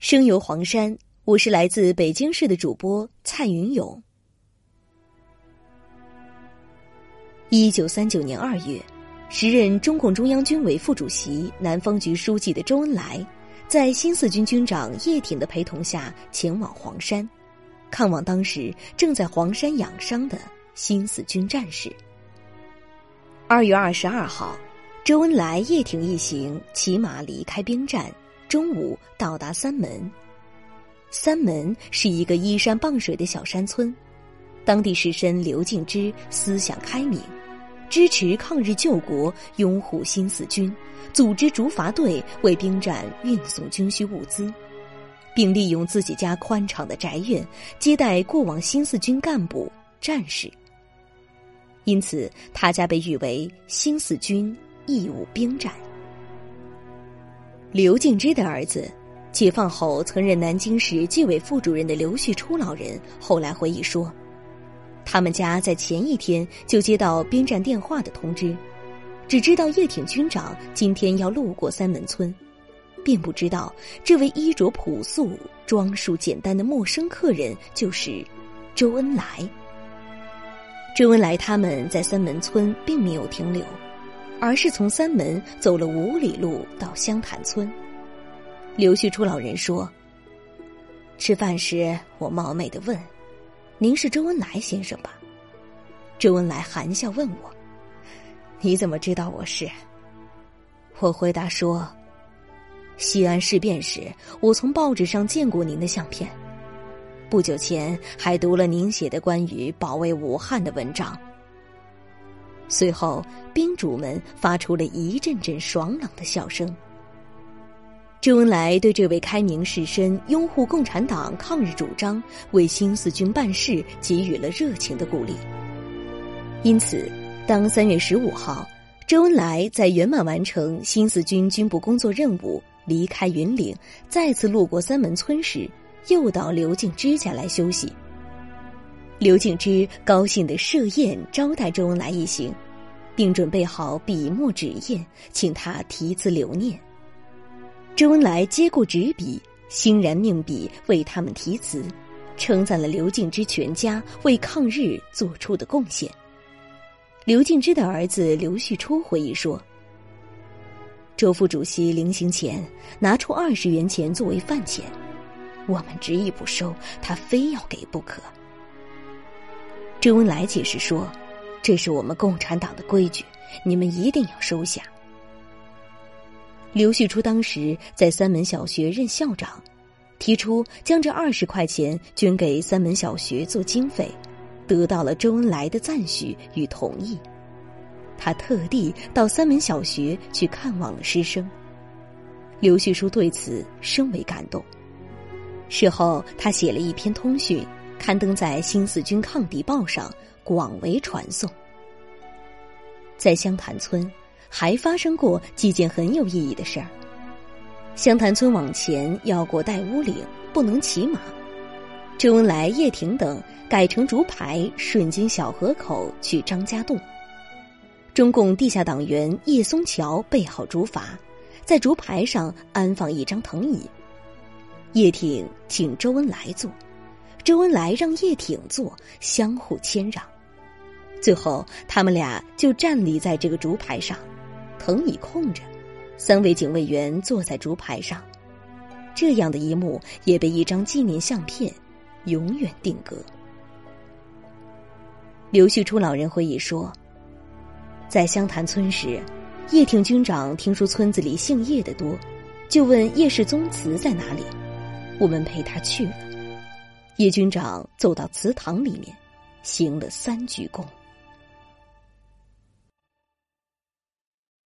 声游黄山，我是来自北京市的主播蔡云勇。一九三九年二月，时任中共中央军委副主席、南方局书记的周恩来，在新四军军长叶挺的陪同下前往黄山，看望当时正在黄山养伤的新四军战士。二月二十二号，周恩来、叶挺一行骑马离开兵站。中午到达三门。三门是一个依山傍水的小山村，当地士绅刘敬之思想开明，支持抗日救国，拥护新四军，组织竹筏队为兵站运送军需物资，并利用自己家宽敞的宅院接待过往新四军干部战士。因此，他家被誉为新四军义务兵站。刘敬之的儿子，解放后曾任南京市纪委副主任的刘旭初老人，后来回忆说，他们家在前一天就接到兵站电话的通知，只知道叶挺军长今天要路过三门村，并不知道这位衣着朴素、装束简单的陌生客人就是周恩来。周恩来他们在三门村并没有停留。而是从三门走了五里路到湘潭村。刘旭初老人说：“吃饭时，我冒昧的问：‘您是周恩来先生吧？’周恩来含笑问我：‘你怎么知道我是？’我回答说：‘西安事变时，我从报纸上见过您的相片，不久前还读了您写的关于保卫武汉的文章。’”随后，兵主们发出了一阵阵爽朗的笑声。周恩来对这位开明士绅拥护共产党抗日主张、为新四军办事给予了热情的鼓励。因此，当三月十五号，周恩来在圆满完成新四军军部工作任务，离开云岭，再次路过三门村时，又到刘敬之家来休息。刘敬之高兴地设宴招待周恩来一行，并准备好笔墨纸砚，请他题词留念。周恩来接过纸笔，欣然命笔为他们题词，称赞了刘敬之全家为抗日做出的贡献。刘敬之的儿子刘旭初回忆说：“周副主席临行前拿出二十元钱作为饭钱，我们执意不收，他非要给不可。”周恩来解释说：“这是我们共产党的规矩，你们一定要收下。”刘旭初当时在三门小学任校长，提出将这二十块钱捐给三门小学做经费，得到了周恩来的赞许与同意。他特地到三门小学去看望了师生。刘旭初对此深为感动。事后，他写了一篇通讯。刊登在《新四军抗敌报》上，广为传颂。在湘潭村，还发生过几件很有意义的事儿。湘潭村往前要过带乌岭，不能骑马。周恩来、叶挺等改成竹排，顺经小河口去张家渡。中共地下党员叶松桥备好竹筏，在竹排上安放一张藤椅。叶挺请周恩来坐。周恩来让叶挺坐，相互谦让，最后他们俩就站立在这个竹排上，藤椅空着，三位警卫员坐在竹排上，这样的一幕也被一张纪念相片永远定格。刘旭初老人回忆说，在湘潭村时，叶挺军长听说村子里姓叶的多，就问叶氏宗祠在哪里，我们陪他去了。叶军长走到祠堂里面，行了三鞠躬。